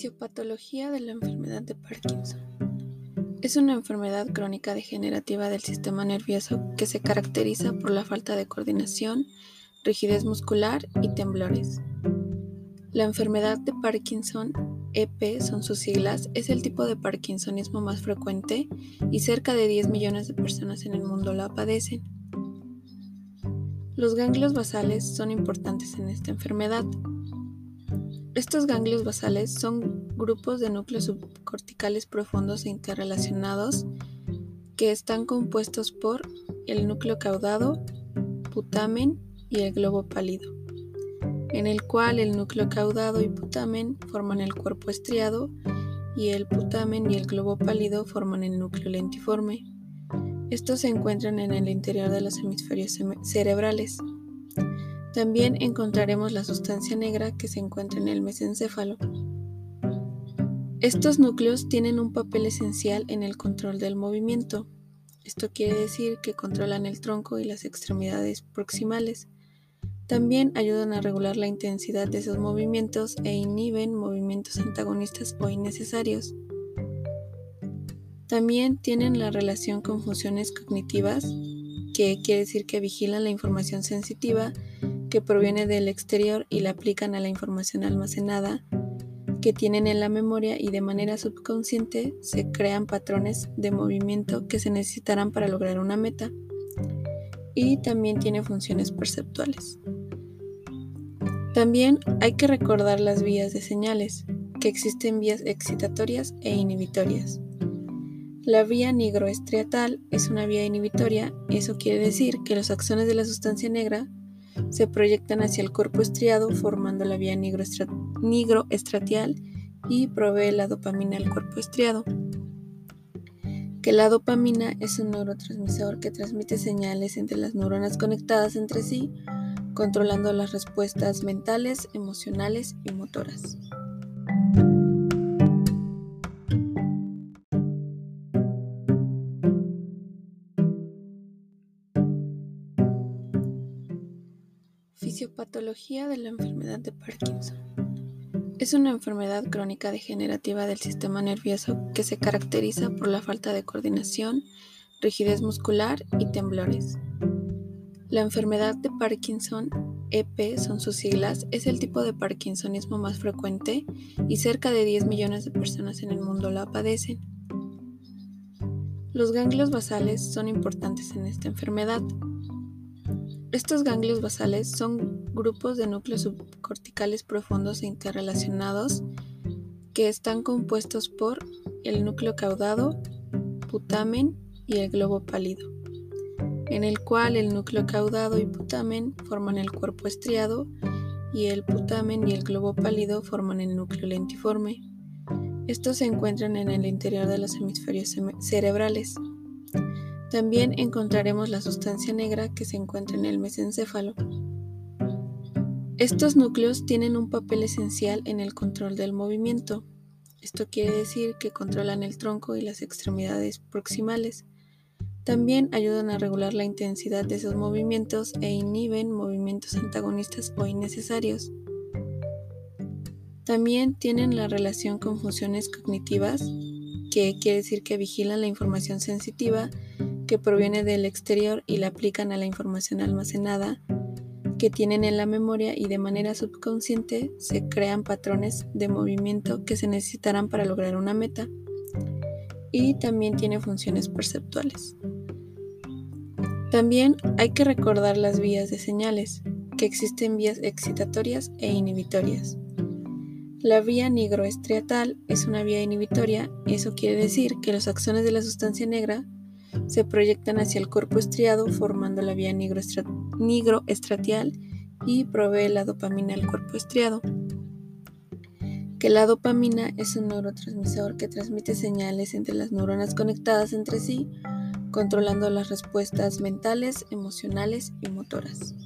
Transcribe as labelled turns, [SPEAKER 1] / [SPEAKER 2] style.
[SPEAKER 1] Fisiopatología de la enfermedad de Parkinson. Es una enfermedad crónica degenerativa del sistema nervioso que se caracteriza por la falta de coordinación, rigidez muscular y temblores. La enfermedad de Parkinson, EP son sus siglas, es el tipo de parkinsonismo más frecuente y cerca de 10 millones de personas en el mundo la padecen. Los ganglios basales son importantes en esta enfermedad. Estos ganglios basales son grupos de núcleos subcorticales profundos e interrelacionados que están compuestos por el núcleo caudado, putamen y el globo pálido, en el cual el núcleo caudado y putamen forman el cuerpo estriado y el putamen y el globo pálido forman el núcleo lentiforme. Estos se encuentran en el interior de los hemisferios cerebrales. También encontraremos la sustancia negra que se encuentra en el mesencéfalo. Estos núcleos tienen un papel esencial en el control del movimiento. Esto quiere decir que controlan el tronco y las extremidades proximales. También ayudan a regular la intensidad de esos movimientos e inhiben movimientos antagonistas o innecesarios. También tienen la relación con funciones cognitivas, que quiere decir que vigilan la información sensitiva que proviene del exterior y la aplican a la información almacenada que tienen en la memoria y de manera subconsciente se crean patrones de movimiento que se necesitarán para lograr una meta. Y también tiene funciones perceptuales. También hay que recordar las vías de señales, que existen vías excitatorias e inhibitorias. La vía nigroestriatal es una vía inhibitoria, eso quiere decir que los axones de la sustancia negra se proyectan hacia el cuerpo estriado formando la vía nigroestratial y provee la dopamina al cuerpo estriado. Que la dopamina es un neurotransmisor que transmite señales entre las neuronas conectadas entre sí, controlando las respuestas mentales, emocionales y motoras. Fisiopatología de la enfermedad de Parkinson. Es una enfermedad crónica degenerativa del sistema nervioso que se caracteriza por la falta de coordinación, rigidez muscular y temblores. La enfermedad de Parkinson, EP son sus siglas, es el tipo de parkinsonismo más frecuente y cerca de 10 millones de personas en el mundo la padecen. Los ganglios basales son importantes en esta enfermedad. Estos ganglios basales son grupos de núcleos subcorticales profundos e interrelacionados que están compuestos por el núcleo caudado, putamen y el globo pálido, en el cual el núcleo caudado y putamen forman el cuerpo estriado y el putamen y el globo pálido forman el núcleo lentiforme. Estos se encuentran en el interior de los hemisferios cerebrales. También encontraremos la sustancia negra que se encuentra en el mesencéfalo. Estos núcleos tienen un papel esencial en el control del movimiento. Esto quiere decir que controlan el tronco y las extremidades proximales. También ayudan a regular la intensidad de esos movimientos e inhiben movimientos antagonistas o innecesarios. También tienen la relación con funciones cognitivas, que quiere decir que vigilan la información sensitiva que proviene del exterior y la aplican a la información almacenada que tienen en la memoria y de manera subconsciente se crean patrones de movimiento que se necesitarán para lograr una meta. Y también tiene funciones perceptuales. También hay que recordar las vías de señales, que existen vías excitatorias e inhibitorias. La vía nigroestriatal es una vía inhibitoria, eso quiere decir que los axones de la sustancia negra se proyectan hacia el cuerpo estriado formando la vía nigroestratial y provee la dopamina al cuerpo estriado. Que la dopamina es un neurotransmisor que transmite señales entre las neuronas conectadas entre sí, controlando las respuestas mentales, emocionales y motoras.